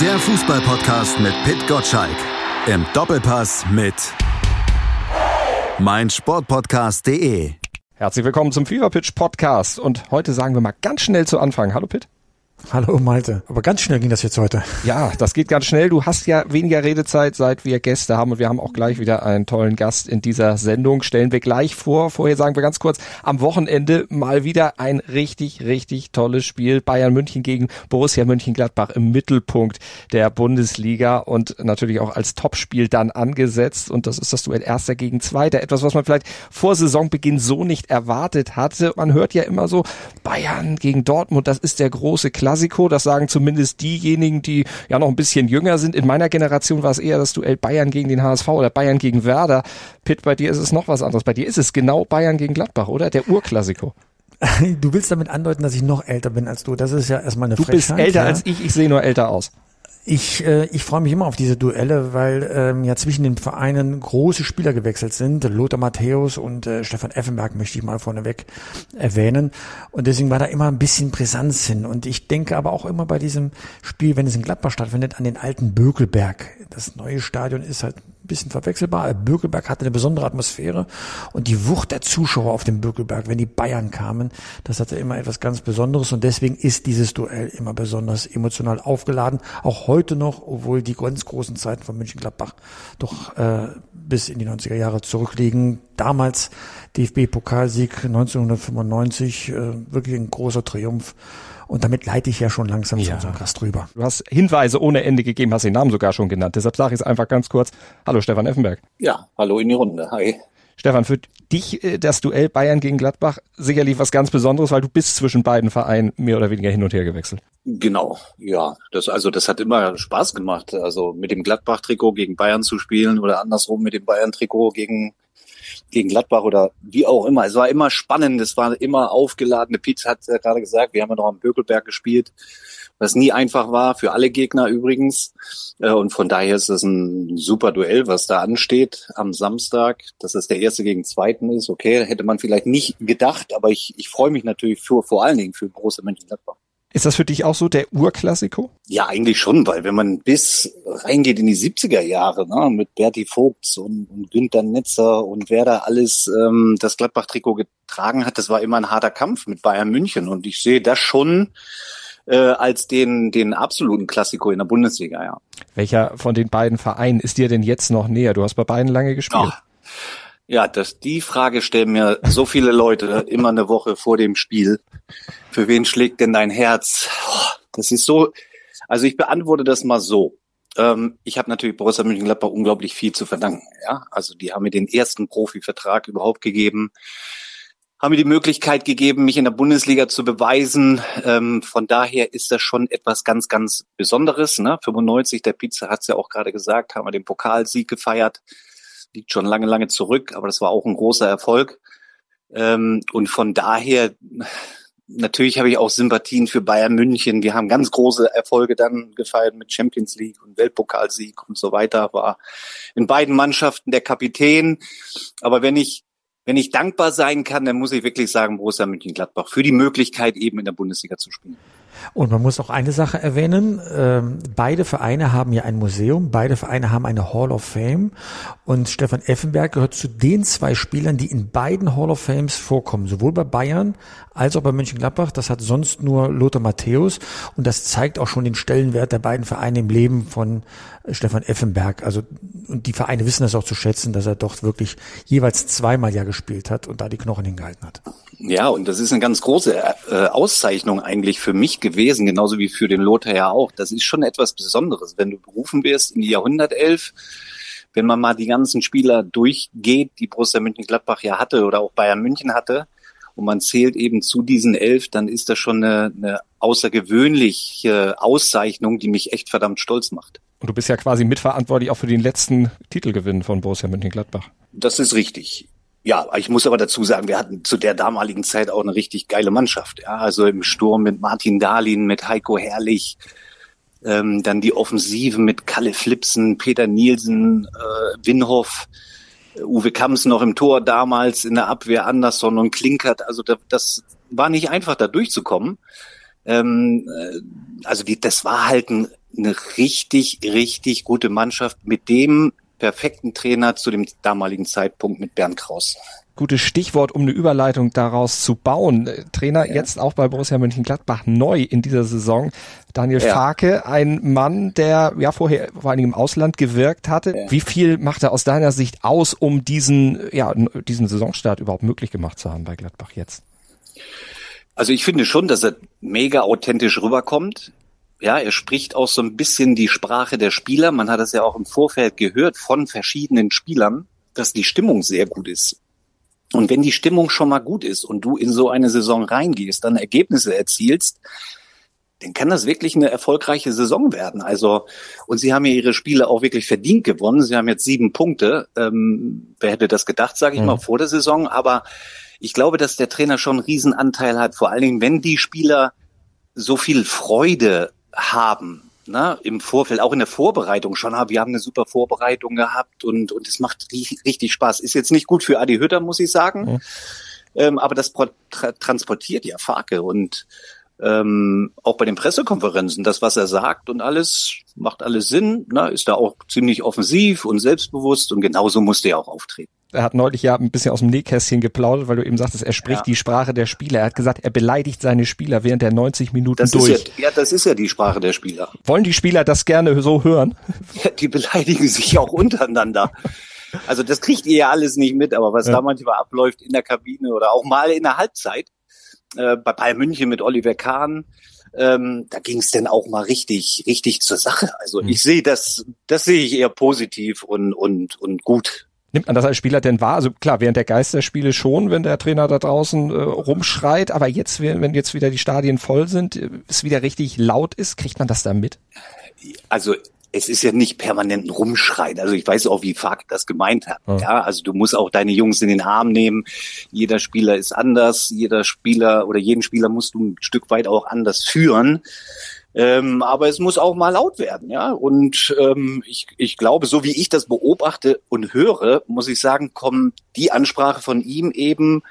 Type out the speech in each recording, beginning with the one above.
Der Fußballpodcast mit Pit Gottschalk. Im Doppelpass mit meinsportpodcast.de. Herzlich willkommen zum Fever Pitch Podcast. Und heute sagen wir mal ganz schnell zu Anfang. Hallo Pitt. Hallo Malte. Aber ganz schnell ging das jetzt heute. Ja, das geht ganz schnell. Du hast ja weniger Redezeit, seit wir Gäste haben und wir haben auch gleich wieder einen tollen Gast in dieser Sendung. Stellen wir gleich vor. Vorher sagen wir ganz kurz, am Wochenende mal wieder ein richtig, richtig tolles Spiel. Bayern München gegen Borussia München-Gladbach im Mittelpunkt der Bundesliga und natürlich auch als Topspiel dann angesetzt. Und das ist das Duell Erster gegen Zweiter. Etwas, was man vielleicht vor Saisonbeginn so nicht erwartet hatte. Man hört ja immer so, Bayern gegen Dortmund, das ist der große Klasse. Klassiko. Das sagen zumindest diejenigen, die ja noch ein bisschen jünger sind. In meiner Generation war es eher das Duell Bayern gegen den HSV oder Bayern gegen Werder. Pitt, bei dir ist es noch was anderes. Bei dir ist es genau Bayern gegen Gladbach, oder? Der Urklassiko. Du willst damit andeuten, dass ich noch älter bin als du. Das ist ja erstmal eine du Frechheit. Du bist älter ja. als ich. Ich sehe nur älter aus. Ich, äh, ich freue mich immer auf diese Duelle, weil ähm, ja zwischen den Vereinen große Spieler gewechselt sind. Lothar Matthäus und äh, Stefan Effenberg möchte ich mal vorneweg erwähnen. Und deswegen war da immer ein bisschen Brisanz hin. Und ich denke aber auch immer bei diesem Spiel, wenn es in Gladbach stattfindet, an den alten Bökelberg. Das neue Stadion ist halt ein bisschen verwechselbar. Bökelberg hatte eine besondere Atmosphäre und die Wucht der Zuschauer auf dem Bökelberg, wenn die Bayern kamen, das hatte immer etwas ganz Besonderes und deswegen ist dieses Duell immer besonders emotional aufgeladen. Auch heute noch, obwohl die ganz großen Zeiten von München-Gladbach doch äh, bis in die 90er Jahre zurückliegen. Damals DFB-Pokalsieg 1995, äh, wirklich ein großer Triumph. Und damit leite ich ja schon langsam ja. zu unserem Gast rüber. Du hast Hinweise ohne Ende gegeben, hast den Namen sogar schon genannt. Deshalb sage ich es einfach ganz kurz. Hallo Stefan Effenberg. Ja, hallo in die Runde. Hi. Stefan, für dich äh, das Duell Bayern gegen Gladbach sicherlich was ganz Besonderes, weil du bist zwischen beiden Vereinen mehr oder weniger hin und her gewechselt. Genau, ja. Das, also das hat immer Spaß gemacht. Also mit dem Gladbach-Trikot gegen Bayern zu spielen oder andersrum mit dem Bayern-Trikot gegen gegen Gladbach oder wie auch immer. Es war immer spannend, es war immer aufgeladene. Piet hat ja gerade gesagt, wir haben ja noch am Bökelberg gespielt, was nie einfach war, für alle Gegner übrigens. Äh, und von daher ist es ein super Duell, was da ansteht am Samstag. Dass es der erste gegen zweiten ist, okay, hätte man vielleicht nicht gedacht, aber ich, ich freue mich natürlich für, vor allen Dingen für große Mönchengladbach. Ist das für dich auch so der Urklassiko? Ja, eigentlich schon, weil wenn man bis reingeht in die 70er Jahre, ne, mit Berti Vogts und, und Günther Netzer und wer da alles ähm, das Gladbach-Trikot getragen hat, das war immer ein harter Kampf mit Bayern München. Und ich sehe das schon äh, als den, den absoluten Klassiko in der Bundesliga, ja. Welcher von den beiden Vereinen ist dir denn jetzt noch näher? Du hast bei beiden lange gespielt. Oh. Ja, das, die Frage stellen mir so viele Leute immer eine Woche vor dem Spiel. Für wen schlägt denn dein Herz? Das ist so, also ich beantworte das mal so. Ähm, ich habe natürlich Borussia Mönchengladbach unglaublich viel zu verdanken. Ja, also die haben mir den ersten Profivertrag überhaupt gegeben, haben mir die Möglichkeit gegeben, mich in der Bundesliga zu beweisen. Ähm, von daher ist das schon etwas ganz, ganz Besonderes. Ne? 95, der Pizza hat es ja auch gerade gesagt, haben wir den Pokalsieg gefeiert liegt schon lange, lange zurück, aber das war auch ein großer Erfolg. Ähm, und von daher, natürlich habe ich auch Sympathien für Bayern München. Wir haben ganz große Erfolge dann gefeiert mit Champions League und Weltpokalsieg und so weiter. War in beiden Mannschaften der Kapitän. Aber wenn ich wenn ich dankbar sein kann, dann muss ich wirklich sagen, Borussia Mönchengladbach für die Möglichkeit eben in der Bundesliga zu spielen. Und man muss auch eine Sache erwähnen, ähm, beide Vereine haben ja ein Museum, beide Vereine haben eine Hall of Fame und Stefan Effenberg gehört zu den zwei Spielern, die in beiden Hall of Fames vorkommen, sowohl bei Bayern als auch bei Mönchengladbach. Das hat sonst nur Lothar Matthäus und das zeigt auch schon den Stellenwert der beiden Vereine im Leben von Stefan Effenberg. Also und die Vereine wissen das auch zu schätzen, dass er doch wirklich jeweils zweimal ja gespielt hat und da die Knochen hingehalten hat. Ja, und das ist eine ganz große äh, Auszeichnung eigentlich für mich gewesen, genauso wie für den Lothar ja auch. Das ist schon etwas Besonderes, wenn du berufen wirst in die Jahrhundertelf. Wenn man mal die ganzen Spieler durchgeht, die Borussia Mönchengladbach ja hatte oder auch Bayern München hatte, und man zählt eben zu diesen elf, dann ist das schon eine, eine außergewöhnliche Auszeichnung, die mich echt verdammt stolz macht. Und du bist ja quasi mitverantwortlich auch für den letzten Titelgewinn von Borussia Mönchengladbach. Das ist richtig. Ja, ich muss aber dazu sagen, wir hatten zu der damaligen Zeit auch eine richtig geile Mannschaft. Ja, also im Sturm mit Martin Dahlin, mit Heiko Herrlich, ähm, dann die Offensive mit Kalle Flipsen, Peter Nielsen, äh, Winhoff, Uwe Kamps noch im Tor damals, in der Abwehr Andersson und Klinkert. Also da, das war nicht einfach, da durchzukommen. Ähm, äh, also die, das war halt ein eine richtig, richtig gute Mannschaft mit dem perfekten Trainer zu dem damaligen Zeitpunkt mit Bernd Kraus. Gutes Stichwort, um eine Überleitung daraus zu bauen. Trainer ja. jetzt auch bei Borussia Mönchengladbach neu in dieser Saison. Daniel ja. Farke, ein Mann, der ja vorher vor allem im Ausland gewirkt hatte. Ja. Wie viel macht er aus deiner Sicht aus, um diesen, ja, diesen Saisonstart überhaupt möglich gemacht zu haben bei Gladbach jetzt? Also ich finde schon, dass er mega authentisch rüberkommt. Ja, er spricht auch so ein bisschen die Sprache der Spieler. Man hat es ja auch im Vorfeld gehört von verschiedenen Spielern, dass die Stimmung sehr gut ist. Und wenn die Stimmung schon mal gut ist und du in so eine Saison reingehst, dann Ergebnisse erzielst, dann kann das wirklich eine erfolgreiche Saison werden. Also, und sie haben ja ihre Spiele auch wirklich verdient gewonnen. Sie haben jetzt sieben Punkte. Ähm, wer hätte das gedacht, sage ich mhm. mal, vor der Saison. Aber ich glaube, dass der Trainer schon einen Riesenanteil hat, vor allen Dingen, wenn die Spieler so viel Freude haben, ne, im Vorfeld, auch in der Vorbereitung schon, wir haben eine super Vorbereitung gehabt und, und es macht richtig Spaß. Ist jetzt nicht gut für Adi Hütter, muss ich sagen. Mhm. Ähm, aber das tra transportiert ja Farke und ähm, auch bei den Pressekonferenzen, das, was er sagt und alles, macht alles Sinn, ne, ist da auch ziemlich offensiv und selbstbewusst und genauso musste er auch auftreten. Er hat neulich ja ein bisschen aus dem Nähkästchen geplaudert, weil du eben sagtest, er spricht ja. die Sprache der Spieler. Er hat gesagt, er beleidigt seine Spieler während der 90 Minuten das durch. Ist ja, ja, das ist ja die Sprache der Spieler. Wollen die Spieler das gerne so hören? Ja, die beleidigen sich auch untereinander. Also das kriegt ihr ja alles nicht mit, aber was ja. da manchmal abläuft in der Kabine oder auch mal in der Halbzeit, äh, bei Bayern München mit Oliver Kahn, ähm, da ging es dann auch mal richtig, richtig zur Sache. Also mhm. ich sehe das, das sehe ich eher positiv und, und, und gut. Nimmt man das als Spieler denn wahr? Also klar, während der Geisterspiele schon, wenn der Trainer da draußen äh, rumschreit, aber jetzt, wenn jetzt wieder die Stadien voll sind, äh, es wieder richtig laut ist, kriegt man das da mit? Also es ist ja nicht permanent ein Rumschreien. Also ich weiß auch, wie Fark das gemeint hat. Ja. ja. also du musst auch deine Jungs in den Arm nehmen. Jeder Spieler ist anders. Jeder Spieler oder jeden Spieler musst du ein Stück weit auch anders führen. Ähm, aber es muss auch mal laut werden, ja. Und ähm, ich, ich glaube, so wie ich das beobachte und höre, muss ich sagen, kommt die Ansprache von ihm eben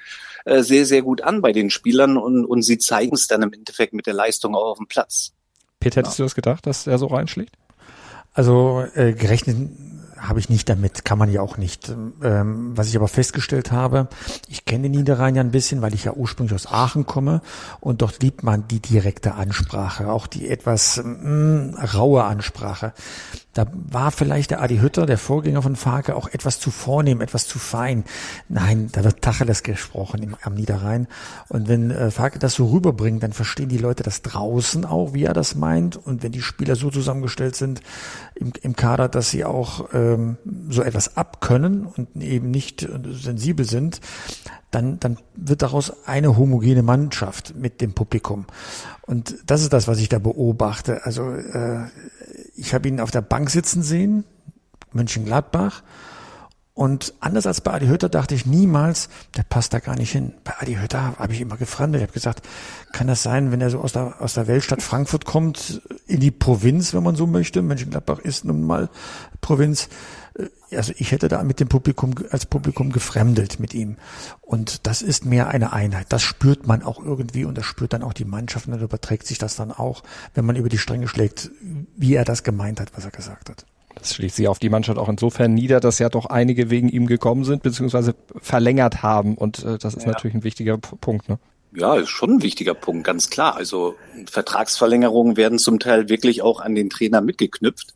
äh, sehr, sehr gut an bei den Spielern und, und sie zeigen es dann im Endeffekt mit der Leistung auch auf dem Platz. Peter, hättest ja. du das gedacht, dass er so reinschlägt? Also äh, gerechnet habe ich nicht damit, kann man ja auch nicht. Ähm, was ich aber festgestellt habe, ich kenne Niederrhein ja ein bisschen, weil ich ja ursprünglich aus Aachen komme und dort liebt man die direkte Ansprache, auch die etwas mh, mm, raue Ansprache. Da war vielleicht der Adi Hütter, der Vorgänger von Farke, auch etwas zu vornehm, etwas zu fein. Nein, da wird Tacheles gesprochen im, am Niederrhein. Und wenn äh, Farke das so rüberbringt, dann verstehen die Leute das draußen auch, wie er das meint. Und wenn die Spieler so zusammengestellt sind im, im Kader, dass sie auch ähm, so etwas abkönnen und eben nicht sensibel sind, dann, dann wird daraus eine homogene Mannschaft mit dem Publikum. Und das ist das, was ich da beobachte. Also äh, ich habe ihn auf der Bank sitzen sehen, Mönchengladbach. Und anders als bei Adi Hütter dachte ich niemals, der passt da gar nicht hin. Bei Adi Hütter habe ich immer gefremdet. Ich habe gesagt, kann das sein, wenn er so aus der, aus der Weltstadt Frankfurt kommt, in die Provinz, wenn man so möchte. Mönchengladbach ist nun mal Provinz. Äh, also ich hätte da mit dem Publikum, als Publikum gefremdelt mit ihm. Und das ist mehr eine Einheit. Das spürt man auch irgendwie und das spürt dann auch die Mannschaft und dann überträgt sich das dann auch, wenn man über die Stränge schlägt, wie er das gemeint hat, was er gesagt hat. Das schließt sich auf die Mannschaft auch insofern nieder, dass ja doch einige wegen ihm gekommen sind, beziehungsweise verlängert haben. Und äh, das ist ja. natürlich ein wichtiger Punkt. Ne? Ja, ist schon ein wichtiger Punkt, ganz klar. Also Vertragsverlängerungen werden zum Teil wirklich auch an den Trainer mitgeknüpft.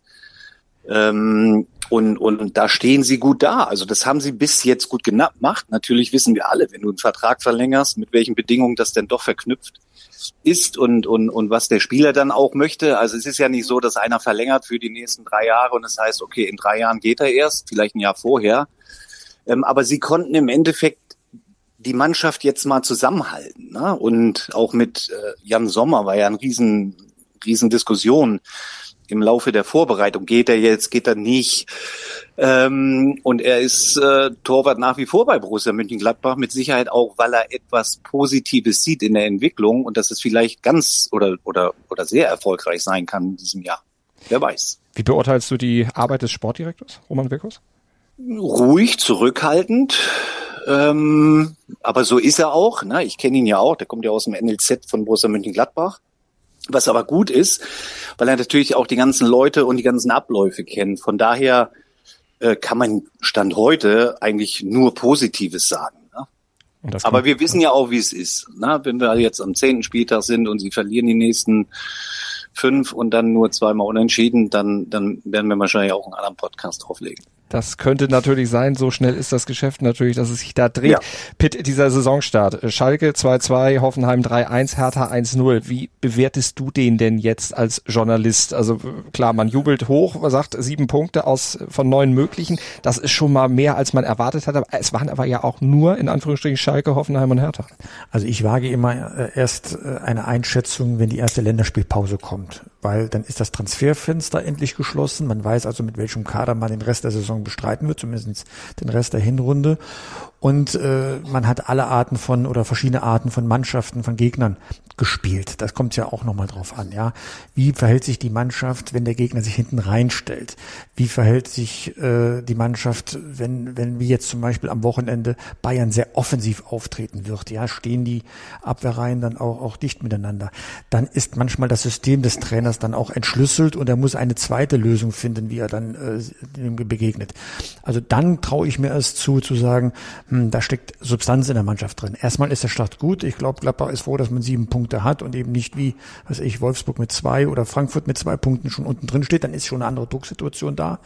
Ähm, und, und, da stehen sie gut da. Also das haben sie bis jetzt gut gemacht. Natürlich wissen wir alle, wenn du einen Vertrag verlängerst, mit welchen Bedingungen das denn doch verknüpft ist und, und, und was der Spieler dann auch möchte. Also es ist ja nicht so, dass einer verlängert für die nächsten drei Jahre und das heißt, okay, in drei Jahren geht er erst, vielleicht ein Jahr vorher. Ähm, aber sie konnten im Endeffekt die Mannschaft jetzt mal zusammenhalten. Ne? Und auch mit äh, Jan Sommer war ja ein riesen, riesen Diskussion im Laufe der Vorbereitung. Geht er jetzt, geht er nicht? Ähm, und er ist äh, Torwart nach wie vor bei Borussia Mönchengladbach, mit Sicherheit auch, weil er etwas Positives sieht in der Entwicklung und dass es vielleicht ganz oder, oder, oder sehr erfolgreich sein kann in diesem Jahr. Wer weiß. Wie beurteilst du die Arbeit des Sportdirektors, Roman Wirkus? Ruhig, zurückhaltend. Ähm, aber so ist er auch. Ne? Ich kenne ihn ja auch. Der kommt ja aus dem NLZ von Borussia Mönchengladbach. Was aber gut ist, weil er natürlich auch die ganzen Leute und die ganzen Abläufe kennt. Von daher äh, kann man Stand heute eigentlich nur Positives sagen. Ne? Aber wir wissen ja auch, wie es ist. Ne? Wenn wir jetzt am zehnten Spieltag sind und sie verlieren die nächsten fünf und dann nur zweimal unentschieden, dann, dann werden wir wahrscheinlich auch einen anderen Podcast drauflegen. Das könnte natürlich sein, so schnell ist das Geschäft natürlich, dass es sich da dreht. Ja. Pitt, dieser Saisonstart, Schalke 2-2, Hoffenheim 3-1, Hertha 1-0. Wie bewertest du den denn jetzt als Journalist? Also klar, man jubelt hoch, man sagt sieben Punkte aus von neun möglichen. Das ist schon mal mehr, als man erwartet hat. Aber es waren aber ja auch nur in Anführungsstrichen Schalke, Hoffenheim und Hertha. Also ich wage immer äh, erst äh, eine Einschätzung, wenn die erste Länderspielpause kommt und weil dann ist das Transferfenster endlich geschlossen. Man weiß also, mit welchem Kader man den Rest der Saison bestreiten wird, zumindest den Rest der Hinrunde. Und äh, man hat alle Arten von oder verschiedene Arten von Mannschaften, von Gegnern gespielt. Das kommt ja auch nochmal drauf an, ja. Wie verhält sich die Mannschaft, wenn der Gegner sich hinten reinstellt? Wie verhält sich äh, die Mannschaft, wenn, wenn wie jetzt zum Beispiel am Wochenende Bayern sehr offensiv auftreten wird? Ja, stehen die Abwehrreihen dann auch, auch dicht miteinander? Dann ist manchmal das System des Trainers dann auch entschlüsselt und er muss eine zweite Lösung finden, wie er dann äh, begegnet. Also dann traue ich mir es zu, zu sagen, hm, da steckt Substanz in der Mannschaft drin. Erstmal ist der Start gut. Ich glaube, Gladbach ist froh, dass man sieben Punkte hat und eben nicht wie, was ich, Wolfsburg mit zwei oder Frankfurt mit zwei Punkten schon unten drin steht, dann ist schon eine andere Drucksituation da.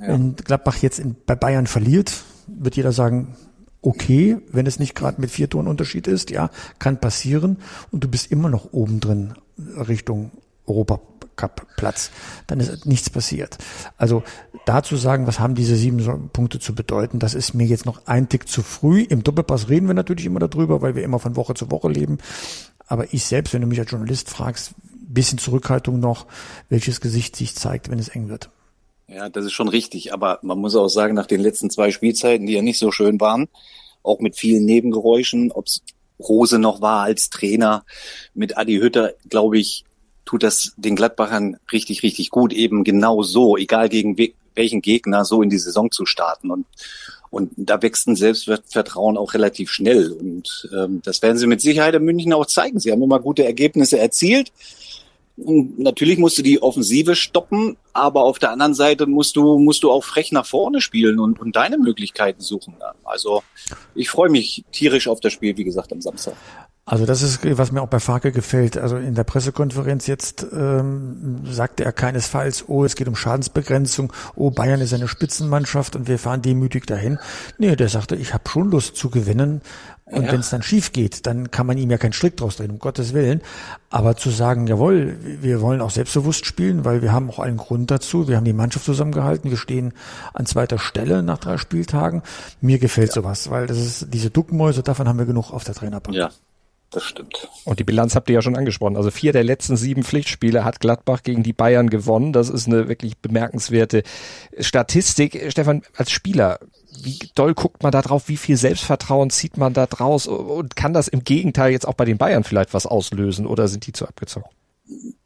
Ja. Wenn Gladbach jetzt in, bei Bayern verliert, wird jeder sagen, okay, wenn es nicht gerade mit vier Toren Unterschied ist, ja, kann passieren und du bist immer noch oben drin Richtung Europa Cup Platz, dann ist nichts passiert. Also dazu sagen, was haben diese sieben Punkte zu bedeuten, das ist mir jetzt noch ein Tick zu früh. Im Doppelpass reden wir natürlich immer darüber, weil wir immer von Woche zu Woche leben. Aber ich selbst, wenn du mich als Journalist fragst, bisschen Zurückhaltung noch, welches Gesicht sich zeigt, wenn es eng wird. Ja, das ist schon richtig. Aber man muss auch sagen, nach den letzten zwei Spielzeiten, die ja nicht so schön waren, auch mit vielen Nebengeräuschen, ob es Rose noch war als Trainer mit Adi Hütter, glaube ich, tut das den Gladbachern richtig, richtig gut, eben genau so, egal gegen welchen Gegner, so in die Saison zu starten. Und und da wächst ein Selbstvertrauen auch relativ schnell. Und ähm, das werden sie mit Sicherheit in München auch zeigen. Sie haben immer gute Ergebnisse erzielt. Und natürlich musst du die Offensive stoppen, aber auf der anderen Seite musst du, musst du auch frech nach vorne spielen und, und deine Möglichkeiten suchen. Also ich freue mich tierisch auf das Spiel, wie gesagt, am Samstag. Also das ist, was mir auch bei Farke gefällt. Also in der Pressekonferenz jetzt ähm, sagte er keinesfalls, oh, es geht um Schadensbegrenzung, oh, Bayern ist eine Spitzenmannschaft und wir fahren demütig dahin. Nee, der sagte, ich habe schon Lust zu gewinnen. Und ja. wenn es dann schief geht, dann kann man ihm ja keinen Strick draus drehen, um Gottes Willen. Aber zu sagen, jawohl, wir wollen auch selbstbewusst spielen, weil wir haben auch einen Grund dazu. Wir haben die Mannschaft zusammengehalten. Wir stehen an zweiter Stelle nach drei Spieltagen. Mir gefällt ja. sowas, weil das ist diese Duckmäuse, davon haben wir genug auf der Trainerbank. Ja, das stimmt. Und die Bilanz habt ihr ja schon angesprochen. Also vier der letzten sieben Pflichtspiele hat Gladbach gegen die Bayern gewonnen. Das ist eine wirklich bemerkenswerte Statistik. Stefan, als Spieler, wie doll guckt man da drauf? Wie viel Selbstvertrauen zieht man da draus? Und kann das im Gegenteil jetzt auch bei den Bayern vielleicht was auslösen oder sind die zu abgezockt?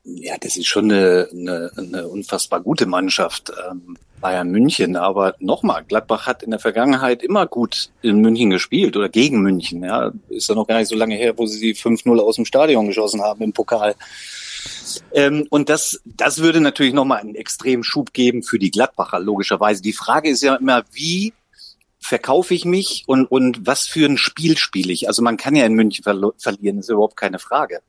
Ja, das ist schon eine, eine, eine unfassbar gute Mannschaft. Ähm, Bayern München. Aber nochmal, Gladbach hat in der Vergangenheit immer gut in München gespielt oder gegen München. Ja, ist ja noch gar nicht so lange her, wo sie die 5-0 aus dem Stadion geschossen haben im Pokal. Ähm, und das, das würde natürlich nochmal einen extremen Schub geben für die Gladbacher, logischerweise. Die Frage ist ja immer, wie verkaufe ich mich und, und was für ein Spiel spiele ich? Also man kann ja in München verlieren, ist überhaupt keine Frage.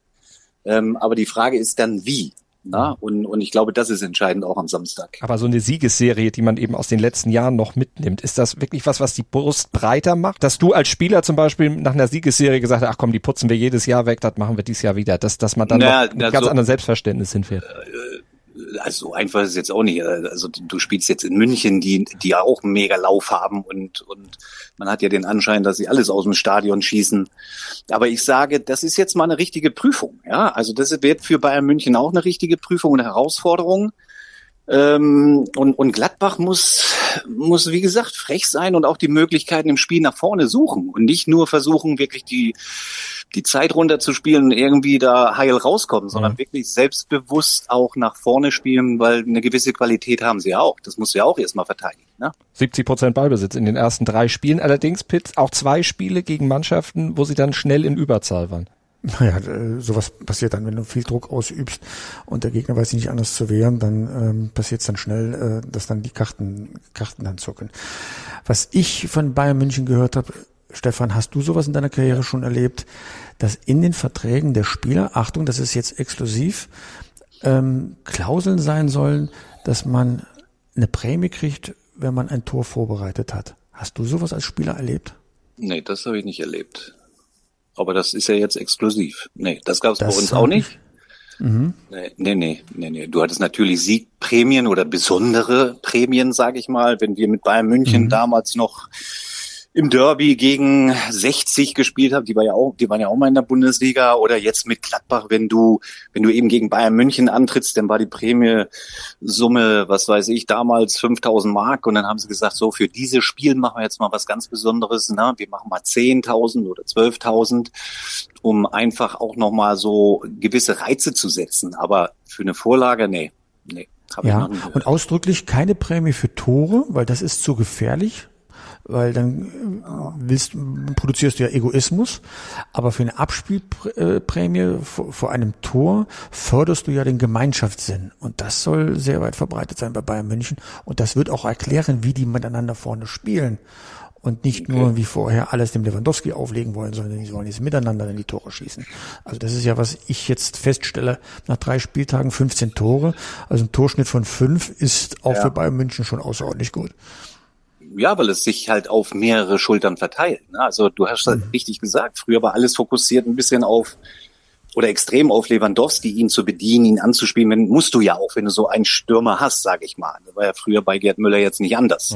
Ähm, aber die Frage ist dann, wie? Na? Und, und ich glaube, das ist entscheidend auch am Samstag. Aber so eine Siegesserie, die man eben aus den letzten Jahren noch mitnimmt, ist das wirklich was, was die Brust breiter macht? Dass du als Spieler zum Beispiel nach einer Siegesserie gesagt hast, ach komm, die putzen wir jedes Jahr weg, das machen wir dieses Jahr wieder. Dass, dass man dann naja, noch mit also, ganz anderen Selbstverständnis hinfährt. Also so einfach ist es jetzt auch nicht. Also du spielst jetzt in München, die, die ja auch einen mega Lauf haben und, und man hat ja den Anschein, dass sie alles aus dem Stadion schießen. Aber ich sage, das ist jetzt mal eine richtige Prüfung. Ja, also das wird für Bayern München auch eine richtige Prüfung und Herausforderung. Ähm, und, und Gladbach muss, muss, wie gesagt, frech sein und auch die Möglichkeiten im Spiel nach vorne suchen und nicht nur versuchen, wirklich die, die Zeit runterzuspielen und irgendwie da heil rauskommen, sondern mhm. wirklich selbstbewusst auch nach vorne spielen, weil eine gewisse Qualität haben sie auch. Das muss ja auch erstmal verteidigen. Ne? 70 Prozent Ballbesitz in den ersten drei Spielen. Allerdings, Pitt, auch zwei Spiele gegen Mannschaften, wo sie dann schnell in Überzahl waren. Naja, äh, sowas passiert dann, wenn du viel Druck ausübst und der Gegner weiß sich nicht anders zu wehren, dann ähm, passiert es dann schnell, äh, dass dann die Karten, Karten dann zucken. Was ich von Bayern München gehört habe, Stefan, hast du sowas in deiner Karriere schon erlebt, dass in den Verträgen der Spieler, Achtung, das ist jetzt exklusiv, ähm, Klauseln sein sollen, dass man eine Prämie kriegt, wenn man ein Tor vorbereitet hat. Hast du sowas als Spieler erlebt? Nee, das habe ich nicht erlebt. Aber das ist ja jetzt exklusiv. Nee, das gab es bei uns auch nicht. Mhm. Nee, nee, nee, nee, nee. Du hattest natürlich Siegprämien oder besondere Prämien, sage ich mal, wenn wir mit Bayern München mhm. damals noch im Derby gegen 60 gespielt habe, die war ja auch, die waren ja auch mal in der Bundesliga oder jetzt mit Gladbach, wenn du, wenn du eben gegen Bayern München antrittst, dann war die Prämiesumme, was weiß ich, damals 5000 Mark und dann haben sie gesagt, so für dieses Spiel machen wir jetzt mal was ganz Besonderes, ne? wir machen mal 10.000 oder 12.000, um einfach auch nochmal so gewisse Reize zu setzen, aber für eine Vorlage, nee, nee. Ja, und ausdrücklich keine Prämie für Tore, weil das ist zu gefährlich weil dann äh, willst, produzierst du ja Egoismus, aber für eine Abspielprämie vor einem Tor förderst du ja den Gemeinschaftssinn. Und das soll sehr weit verbreitet sein bei Bayern München. Und das wird auch erklären, wie die miteinander vorne spielen. Und nicht nur wie vorher alles dem Lewandowski auflegen wollen, sondern die sollen jetzt miteinander in die Tore schießen. Also das ist ja, was ich jetzt feststelle, nach drei Spieltagen 15 Tore, also ein Torschnitt von fünf ist auch ja. für Bayern München schon außerordentlich gut ja, weil es sich halt auf mehrere Schultern verteilt. Ne? Also du hast halt richtig gesagt, früher war alles fokussiert ein bisschen auf oder extrem auf Lewandowski, ihn zu bedienen, ihn anzuspielen, wenn, musst du ja auch, wenn du so einen Stürmer hast, sage ich mal. Das war ja früher bei Gerd Müller jetzt nicht anders.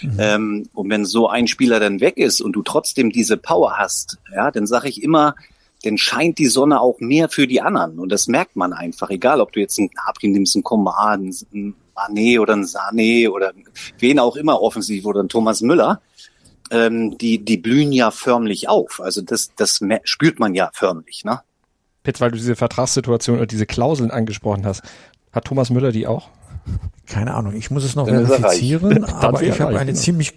Mhm. Ähm, und wenn so ein Spieler dann weg ist und du trotzdem diese Power hast, ja, dann sage ich immer, dann scheint die Sonne auch mehr für die anderen. Und das merkt man einfach, egal ob du jetzt einen Gnabry nimmst, einen Coman, einen Mané oder ein Sané oder wen auch immer offensiv oder ein Thomas Müller, ähm, die, die blühen ja förmlich auf. Also das, das spürt man ja förmlich, ne? Pitz, weil du diese Vertragssituation oder diese Klauseln angesprochen hast, hat Thomas Müller die auch? Keine Ahnung, ich muss es noch Dann verifizieren, aber ich habe eine genau. ziemlich,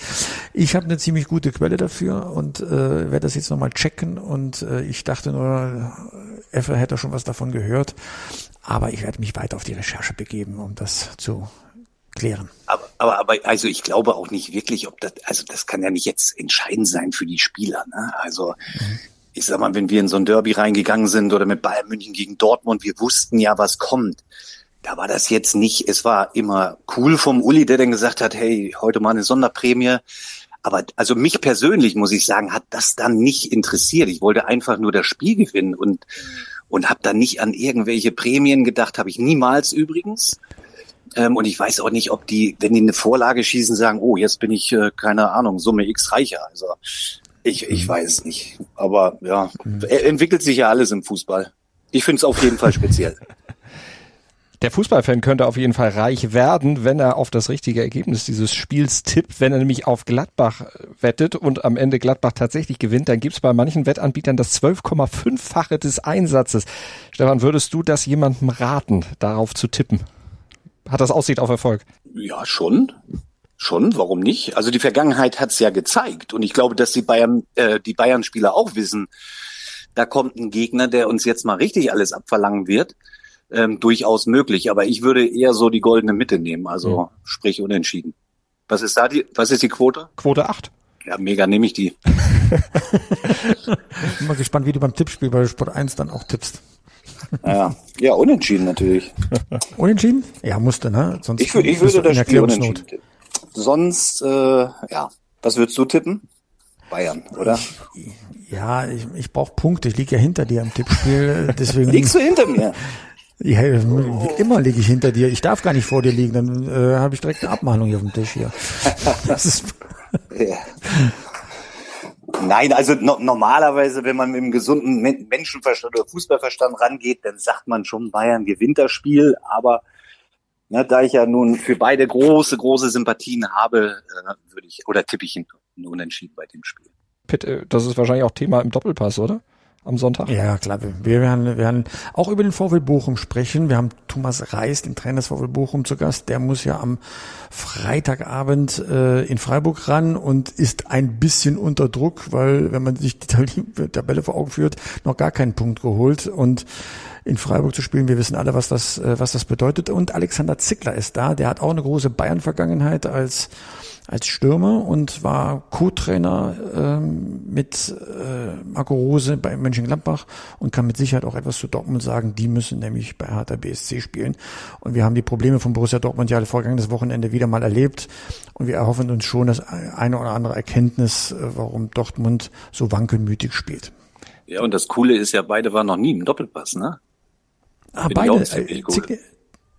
ich habe eine ziemlich gute Quelle dafür und äh, werde das jetzt nochmal checken und äh, ich dachte nur, Effe hätte schon was davon gehört. Aber ich werde mich weiter auf die Recherche begeben, um das zu klären. Aber, aber, aber also ich glaube auch nicht wirklich, ob das, also das kann ja nicht jetzt entscheidend sein für die Spieler. Ne? Also mhm. ich sag mal, wenn wir in so ein Derby reingegangen sind oder mit Bayern München gegen Dortmund, wir wussten ja, was kommt. Da war das jetzt nicht, es war immer cool vom Uli, der dann gesagt hat, hey, heute mal eine Sonderprämie. Aber also mich persönlich, muss ich sagen, hat das dann nicht interessiert. Ich wollte einfach nur das Spiel gewinnen und und habe dann nicht an irgendwelche Prämien gedacht, habe ich niemals übrigens. Ähm, und ich weiß auch nicht, ob die, wenn die eine Vorlage schießen, sagen, oh, jetzt bin ich, äh, keine Ahnung, Summe X reicher. Also ich, ich mhm. weiß es nicht. Aber ja, mhm. entwickelt sich ja alles im Fußball. Ich finde es auf jeden Fall speziell. Der Fußballfan könnte auf jeden Fall reich werden, wenn er auf das richtige Ergebnis dieses Spiels tippt. Wenn er nämlich auf Gladbach wettet und am Ende Gladbach tatsächlich gewinnt, dann gibt's bei manchen Wettanbietern das 12,5-fache des Einsatzes. Stefan, würdest du das jemandem raten, darauf zu tippen? Hat das Aussicht auf Erfolg? Ja, schon. Schon, warum nicht? Also die Vergangenheit hat's ja gezeigt. Und ich glaube, dass die Bayern, äh, die Bayern-Spieler auch wissen, da kommt ein Gegner, der uns jetzt mal richtig alles abverlangen wird ähm, durchaus möglich. Aber ich würde eher so die goldene Mitte nehmen, also mhm. sprich unentschieden. Was ist da die, was ist die Quote? Quote 8. Ja, mega nehme ich die. Bin mal gespannt, wie du beim Tippspiel bei Sport 1 dann auch tippst. Ja, ja unentschieden natürlich. Unentschieden? Ja, musste, ne? Sonst ich, ich würde das Spiel unentschieden tippen. Sonst, äh, ja. Was würdest du tippen? Bayern, oder? Ja, ich, ich brauche Punkte. Ich liege ja hinter dir im Tippspiel. Deswegen Liegst du hinter mir? Ja, immer liege ich hinter dir. Ich darf gar nicht vor dir liegen, dann äh, habe ich direkt eine Abmahnung hier auf dem Tisch hier. Das ist ja. Nein, also no normalerweise, wenn man mit einem gesunden Menschenverstand oder Fußballverstand rangeht, dann sagt man schon, Bayern gewinnt das Spiel. Aber ne, da ich ja nun für beide große, große Sympathien habe, äh, würde ich oder tippe ich nur unentschieden bei dem Spiel. Pitt, äh, das ist wahrscheinlich auch Thema im Doppelpass, oder? Am Sonntag? Ja, klar. Wir werden, wir werden auch über den VW Bochum sprechen. Wir haben Thomas Reis, den Trainer des VfL Bochum, zu Gast. Der muss ja am Freitagabend äh, in Freiburg ran und ist ein bisschen unter Druck, weil wenn man sich die Tabelle vor Augen führt, noch gar keinen Punkt geholt und in Freiburg zu spielen. Wir wissen alle, was das, äh, was das bedeutet. Und Alexander Zickler ist da. Der hat auch eine große Bayern-Vergangenheit als als Stürmer und war Co-Trainer ähm, mit äh, Marco Rose bei Mönchengladbach und kann mit Sicherheit auch etwas zu Dortmund sagen. Die müssen nämlich bei Hertha BSC spielen. Und wir haben die Probleme von Borussia Dortmund ja vergangenes Wochenende wieder mal erlebt. Und wir erhoffen uns schon das eine oder andere Erkenntnis, äh, warum Dortmund so wankelmütig spielt. Ja, und das Coole ist ja, beide waren noch nie im Doppelpass, ne? Ah, Bin beide. Äh, Ziegler,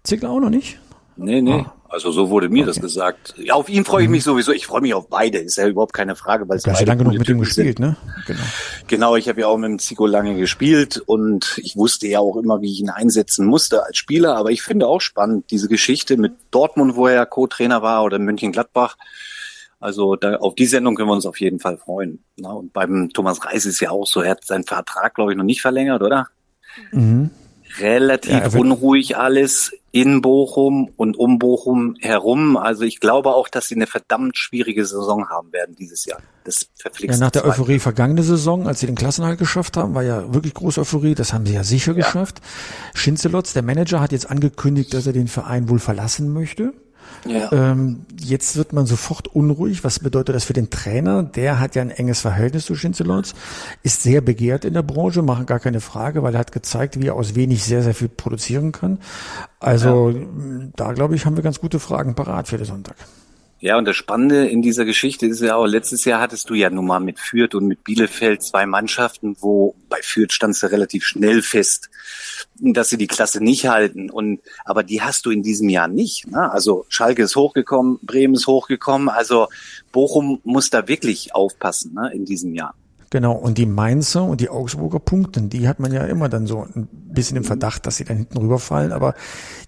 Ziegler auch noch nicht? Nee, nee. Ah. Also so wurde mir okay. das gesagt. Ja, auf ihn freue ich mich mhm. sowieso. Ich freue mich auf beide. Ist ja überhaupt keine Frage, weil es ja lange genug mit ihm gespielt, ne? Genau. Genau, ich habe ja auch mit dem Zico lange gespielt und ich wusste ja auch immer, wie ich ihn einsetzen musste als Spieler. Aber ich finde auch spannend diese Geschichte mit Dortmund, wo er Co-Trainer war, oder München-Gladbach. Also da, auf die Sendung können wir uns auf jeden Fall freuen. Na, und beim Thomas Reis ist ja auch so, er hat seinen Vertrag, glaube ich, noch nicht verlängert, oder? Mhm relativ ja, unruhig alles in Bochum und um Bochum herum. Also ich glaube auch, dass sie eine verdammt schwierige Saison haben werden dieses Jahr. Das verpflichtet. Ja, nach der Euphorie vergangene Saison, als sie den Klassenhalt geschafft haben, war ja wirklich große Euphorie. Das haben sie ja sicher ja. geschafft. Schinzelotz, der Manager, hat jetzt angekündigt, dass er den Verein wohl verlassen möchte. Ja. Ähm, jetzt wird man sofort unruhig. Was bedeutet das für den Trainer? Der hat ja ein enges Verhältnis zu Schinzelotz, ist sehr begehrt in der Branche, machen gar keine Frage, weil er hat gezeigt, wie er aus wenig sehr, sehr viel produzieren kann. Also ja. da, glaube ich, haben wir ganz gute Fragen parat für den Sonntag. Ja, und das Spannende in dieser Geschichte ist ja auch, letztes Jahr hattest du ja nun mal mit Fürth und mit Bielefeld zwei Mannschaften, wo bei Fürth standst du relativ schnell fest, dass sie die Klasse nicht halten. Und aber die hast du in diesem Jahr nicht. Ne? Also Schalke ist hochgekommen, Bremen ist hochgekommen. Also Bochum muss da wirklich aufpassen ne, in diesem Jahr. Genau, und die Mainzer und die Augsburger Punkten, die hat man ja immer dann so ein bisschen im Verdacht, dass sie dann hinten rüberfallen, aber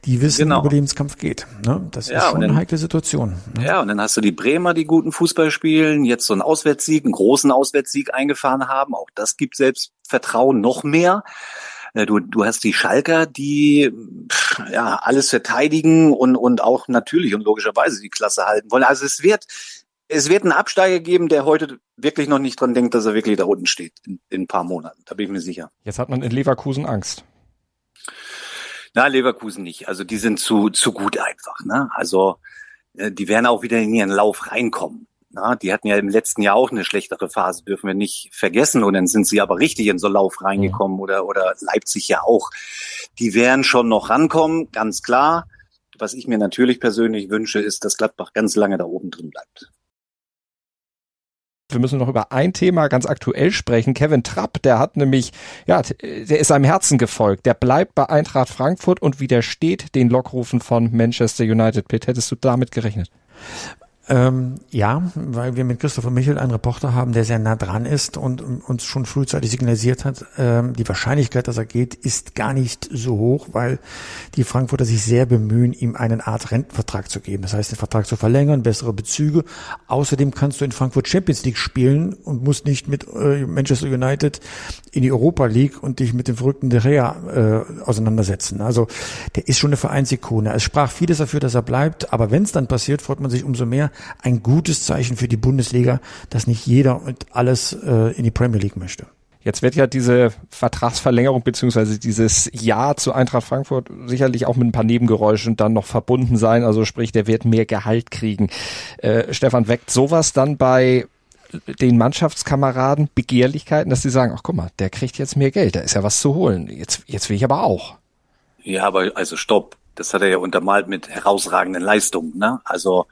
die wissen, genau. Überlebenskampf geht. Ne? Das ja, ist schon dann, eine heikle Situation. Ne? Ja, und dann hast du die Bremer, die guten Fußball spielen, jetzt so einen Auswärtssieg, einen großen Auswärtssieg eingefahren haben. Auch das gibt Selbstvertrauen noch mehr. Äh, du, du hast die Schalker, die ja alles verteidigen und, und auch natürlich und logischerweise die Klasse halten wollen. Also es wird es wird einen Absteiger geben, der heute wirklich noch nicht dran denkt, dass er wirklich da unten steht in, in ein paar Monaten. Da bin ich mir sicher. Jetzt hat man in Leverkusen Angst. Na, Leverkusen nicht. Also die sind zu, zu gut einfach. Ne? Also äh, die werden auch wieder in ihren Lauf reinkommen. Na, die hatten ja im letzten Jahr auch eine schlechtere Phase, dürfen wir nicht vergessen. Und dann sind sie aber richtig in so Lauf reingekommen mhm. oder, oder Leipzig ja auch. Die werden schon noch rankommen, ganz klar. Was ich mir natürlich persönlich wünsche, ist, dass Gladbach ganz lange da oben drin bleibt wir müssen noch über ein Thema ganz aktuell sprechen. Kevin Trapp, der hat nämlich, ja, der ist seinem Herzen gefolgt. Der bleibt bei Eintracht Frankfurt und widersteht den Lockrufen von Manchester United. Pitt, hättest du damit gerechnet? Ähm, ja, weil wir mit Christopher Michel einen Reporter haben, der sehr nah dran ist und uns schon frühzeitig signalisiert hat, ähm, die Wahrscheinlichkeit, dass er geht, ist gar nicht so hoch, weil die Frankfurter sich sehr bemühen, ihm eine Art Rentenvertrag zu geben. Das heißt, den Vertrag zu verlängern, bessere Bezüge. Außerdem kannst du in Frankfurt Champions League spielen und musst nicht mit äh, Manchester United in die Europa League und dich mit dem verrückten De Gea äh, auseinandersetzen. Also der ist schon eine Vereinsikone. Es sprach vieles dafür, dass er bleibt, aber wenn es dann passiert, freut man sich umso mehr, ein gutes Zeichen für die Bundesliga, dass nicht jeder und alles äh, in die Premier League möchte. Jetzt wird ja diese Vertragsverlängerung beziehungsweise dieses Ja zu Eintracht Frankfurt sicherlich auch mit ein paar Nebengeräuschen dann noch verbunden sein. Also sprich, der wird mehr Gehalt kriegen. Äh, Stefan, weckt sowas dann bei den Mannschaftskameraden Begehrlichkeiten, dass sie sagen, ach guck mal, der kriegt jetzt mehr Geld, da ist ja was zu holen. Jetzt, jetzt will ich aber auch. Ja, aber also stopp. Das hat er ja untermalt mit herausragenden Leistungen. Ne? Also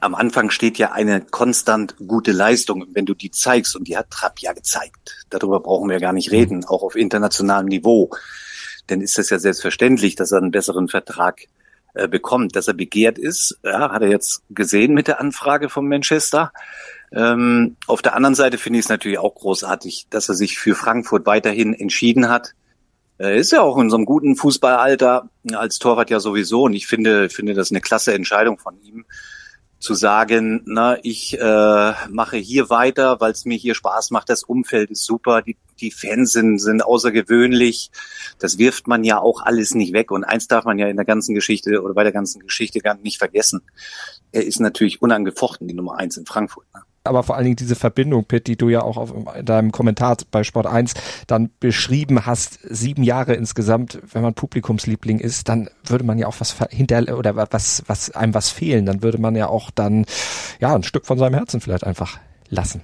am Anfang steht ja eine konstant gute Leistung, wenn du die zeigst, und die hat Trapp ja gezeigt. Darüber brauchen wir gar nicht reden, auch auf internationalem Niveau. Denn ist es ja selbstverständlich, dass er einen besseren Vertrag äh, bekommt, dass er begehrt ist. Ja, hat er jetzt gesehen mit der Anfrage von Manchester. Ähm, auf der anderen Seite finde ich es natürlich auch großartig, dass er sich für Frankfurt weiterhin entschieden hat. Er ist ja auch in so einem guten Fußballalter als Torwart ja sowieso und ich finde, finde das eine klasse Entscheidung von ihm zu sagen, na, ich äh, mache hier weiter, weil es mir hier Spaß macht, das Umfeld ist super, die, die Fans sind, sind außergewöhnlich. das wirft man ja auch alles nicht weg. Und eins darf man ja in der ganzen Geschichte oder bei der ganzen Geschichte gar nicht vergessen. Er ist natürlich unangefochten die Nummer eins in Frankfurt. Ne? Aber vor allen Dingen diese Verbindung, Pitt, die du ja auch auf deinem Kommentar bei Sport 1 dann beschrieben hast, sieben Jahre insgesamt, wenn man Publikumsliebling ist, dann würde man ja auch was hinter oder was, was einem was fehlen, dann würde man ja auch dann ja ein Stück von seinem Herzen vielleicht einfach lassen.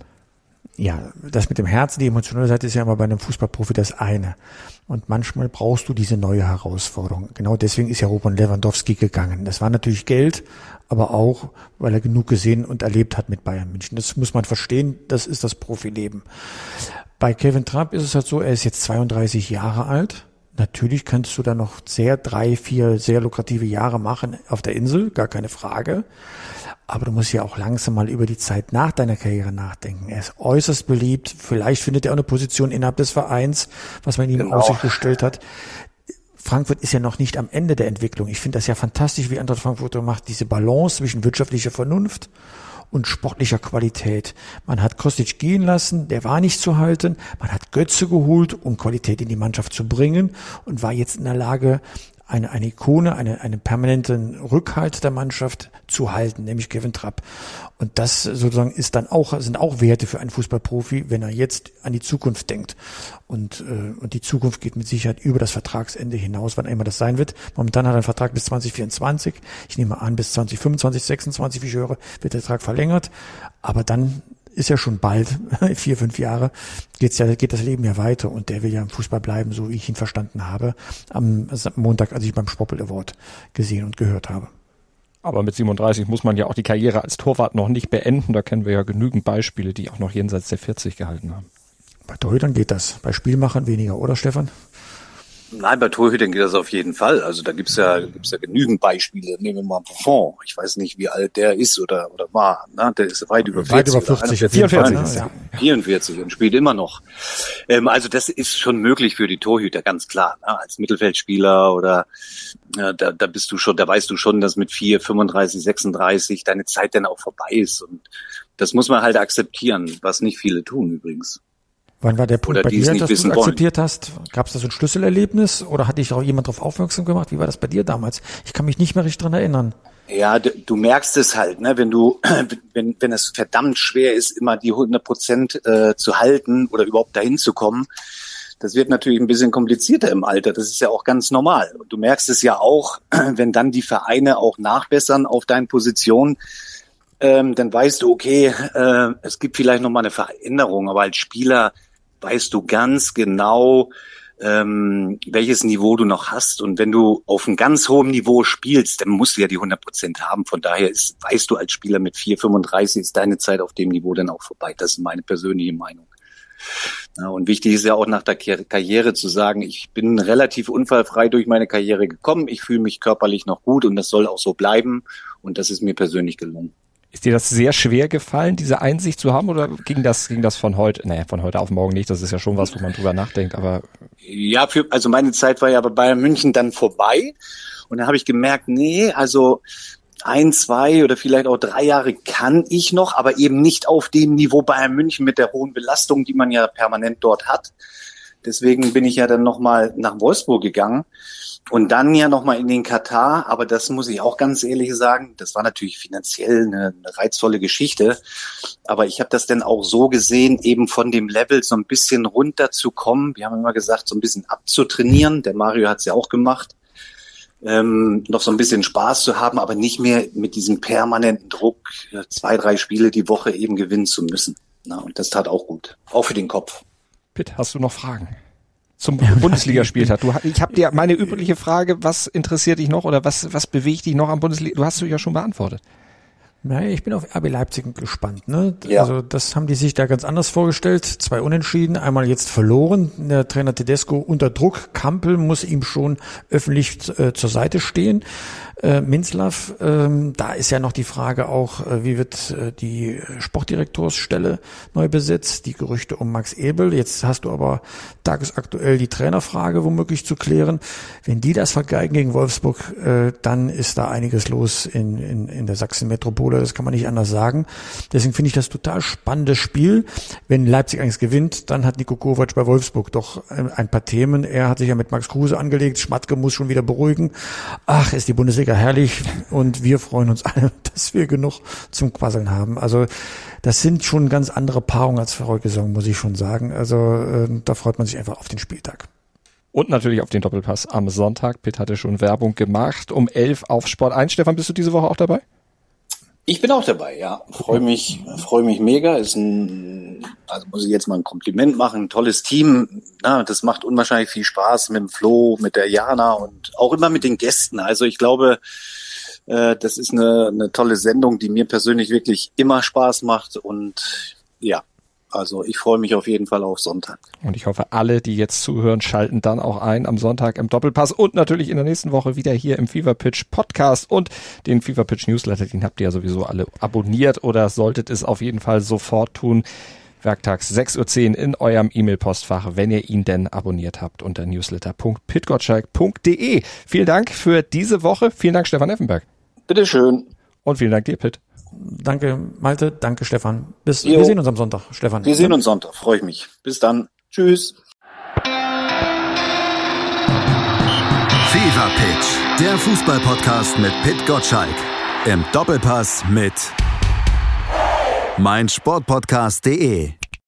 Ja, das mit dem Herzen, die emotionale Seite ist ja immer bei einem Fußballprofi das eine. Und manchmal brauchst du diese neue Herausforderung. Genau deswegen ist ja Roman Lewandowski gegangen. Das war natürlich Geld, aber auch, weil er genug gesehen und erlebt hat mit Bayern München. Das muss man verstehen, das ist das Profileben. Bei Kevin Trapp ist es halt so, er ist jetzt 32 Jahre alt. Natürlich kannst du da noch sehr drei, vier sehr lukrative Jahre machen auf der Insel, gar keine Frage. Aber du musst ja auch langsam mal über die Zeit nach deiner Karriere nachdenken. Er ist äußerst beliebt. Vielleicht findet er auch eine Position innerhalb des Vereins, was man ihm genau. Aussicht gestellt hat. Frankfurt ist ja noch nicht am Ende der Entwicklung. Ich finde das ja fantastisch, wie Eintracht Frankfurt macht, diese Balance zwischen wirtschaftlicher Vernunft und sportlicher Qualität. Man hat Kostic gehen lassen, der war nicht zu halten. Man hat Götze geholt, um Qualität in die Mannschaft zu bringen und war jetzt in der Lage, eine, eine Ikone, eine, einen permanenten Rückhalt der Mannschaft zu halten, nämlich Kevin Trapp. Und das sozusagen ist dann auch, sind auch Werte für einen Fußballprofi, wenn er jetzt an die Zukunft denkt. Und, äh, und die Zukunft geht mit Sicherheit über das Vertragsende hinaus, wann immer das sein wird. Momentan hat er einen Vertrag bis 2024. Ich nehme an, bis 2025, 26, wie ich höre, wird der Vertrag verlängert. Aber dann ist ja schon bald, vier, fünf Jahre, geht's ja, geht das Leben ja weiter und der will ja im Fußball bleiben, so wie ich ihn verstanden habe, am Montag, als ich beim Spoppel Award gesehen und gehört habe. Aber mit 37 muss man ja auch die Karriere als Torwart noch nicht beenden. Da kennen wir ja genügend Beispiele, die auch noch jenseits der 40 gehalten haben. Bei Torhütern geht das, bei Spielmachern weniger, oder Stefan? Nein, bei Torhütern geht das auf jeden Fall. Also da gibt's ja, gibt's ja genügend Beispiele. Nehmen wir mal Buffon. Ich weiß nicht, wie alt der ist oder, oder war. Ne? Der ist weit über 40. Weit über 40. 44, ja. 44 und spielt immer noch. Ähm, also das ist schon möglich für die Torhüter, ganz klar. Ne? Als Mittelfeldspieler oder äh, da, da bist du schon, da weißt du schon, dass mit 4, 35, 36 deine Zeit dann auch vorbei ist. Und das muss man halt akzeptieren, was nicht viele tun übrigens. Wann war der Punkt bei dir, dass du akzeptiert wollen. hast? Gab es da so ein Schlüsselerlebnis oder hat dich auch jemand darauf aufmerksam gemacht? Wie war das bei dir damals? Ich kann mich nicht mehr richtig dran erinnern. Ja, du, du merkst es halt, ne? wenn du, wenn, wenn es verdammt schwer ist, immer die 100 Prozent äh, zu halten oder überhaupt dahin zu kommen. Das wird natürlich ein bisschen komplizierter im Alter. Das ist ja auch ganz normal. Und du merkst es ja auch, wenn dann die Vereine auch nachbessern auf deinen Positionen, ähm, dann weißt du, okay, äh, es gibt vielleicht noch mal eine Veränderung, aber als Spieler weißt du ganz genau, ähm, welches Niveau du noch hast. Und wenn du auf einem ganz hohen Niveau spielst, dann musst du ja die 100 Prozent haben. Von daher ist, weißt du als Spieler mit 4,35 ist deine Zeit auf dem Niveau dann auch vorbei. Das ist meine persönliche Meinung. Ja, und wichtig ist ja auch nach der Karriere zu sagen, ich bin relativ unfallfrei durch meine Karriere gekommen. Ich fühle mich körperlich noch gut und das soll auch so bleiben. Und das ist mir persönlich gelungen. Ist dir das sehr schwer gefallen, diese Einsicht zu haben, oder ging das, ging das von heute, naja, von heute auf morgen nicht? Das ist ja schon was, wo man drüber nachdenkt, aber. Ja, für, also meine Zeit war ja bei Bayern München dann vorbei. Und da habe ich gemerkt, nee, also ein, zwei oder vielleicht auch drei Jahre kann ich noch, aber eben nicht auf dem Niveau Bayern München mit der hohen Belastung, die man ja permanent dort hat. Deswegen bin ich ja dann nochmal nach Wolfsburg gegangen und dann ja nochmal in den Katar, aber das muss ich auch ganz ehrlich sagen, das war natürlich finanziell eine, eine reizvolle Geschichte, aber ich habe das dann auch so gesehen, eben von dem Level so ein bisschen runterzukommen. Wir haben immer gesagt, so ein bisschen abzutrainieren. Der Mario hat es ja auch gemacht. Ähm, noch so ein bisschen Spaß zu haben, aber nicht mehr mit diesem permanenten Druck, zwei, drei Spiele die Woche eben gewinnen zu müssen. Na, und das tat auch gut, auch für den Kopf. Pitt, hast du noch Fragen? zum Bundesligaspieltag. Du, ich habe dir meine übliche Frage, was interessiert dich noch oder was, was bewegt dich noch am Bundesliga? Du hast du ja schon beantwortet. Naja, ich bin auf RB Leipzig gespannt. Ne? Ja. Also das haben die sich da ganz anders vorgestellt. Zwei Unentschieden, einmal jetzt verloren. Der Trainer Tedesco unter Druck. Kampel muss ihm schon öffentlich äh, zur Seite stehen. Äh, Minzlaff, ähm, da ist ja noch die Frage auch, äh, wie wird äh, die Sportdirektorsstelle neu besetzt, die Gerüchte um Max Ebel. Jetzt hast du aber tagesaktuell die Trainerfrage womöglich zu klären. Wenn die das vergeigen gegen Wolfsburg, äh, dann ist da einiges los in, in, in der Sachsen-Metropole Footballer, das kann man nicht anders sagen. Deswegen finde ich das total spannendes Spiel. Wenn Leipzig eigentlich gewinnt, dann hat Nico Kovac bei Wolfsburg doch äh, ein paar Themen. Er hat sich ja mit Max Kruse angelegt. Schmatke muss schon wieder beruhigen. Ach, ist die Bundesliga herrlich und wir freuen uns alle, dass wir genug zum Quasseln haben. Also das sind schon ganz andere Paarungen als vorige Saison, muss ich schon sagen. Also äh, da freut man sich einfach auf den Spieltag. Und natürlich auf den Doppelpass am Sonntag. Pitt hatte schon Werbung gemacht. Um 11 auf Sport 1. Stefan, bist du diese Woche auch dabei? Ich bin auch dabei, ja. Freue mich, freue mich mega. Ist ein, also muss ich jetzt mal ein Kompliment machen. Ein tolles Team. Na, das macht unwahrscheinlich viel Spaß mit dem Flo, mit der Jana und auch immer mit den Gästen. Also ich glaube, äh, das ist eine, eine tolle Sendung, die mir persönlich wirklich immer Spaß macht und ja, also ich freue mich auf jeden Fall auf Sonntag. Und ich hoffe, alle, die jetzt zuhören, schalten dann auch ein am Sonntag im Doppelpass und natürlich in der nächsten Woche wieder hier im Fever Pitch Podcast und den Fever Pitch Newsletter, den habt ihr ja sowieso alle abonniert oder solltet es auf jeden Fall sofort tun. Werktags 6.10 Uhr in eurem E-Mail-Postfach, wenn ihr ihn denn abonniert habt unter newsletter.pitgottschalk.de. Vielen Dank für diese Woche. Vielen Dank, Stefan Effenberg. Bitteschön. Und vielen Dank dir, Pitt. Danke, Malte. Danke, Stefan. Bis, wir sehen uns am Sonntag, Stefan. Wir sehen uns Sonntag. Freue ich mich. Bis dann. Tschüss. Fever Pitch, der Fußballpodcast mit Pit Gottschalk. Im Doppelpass mit meinsportpodcast.de.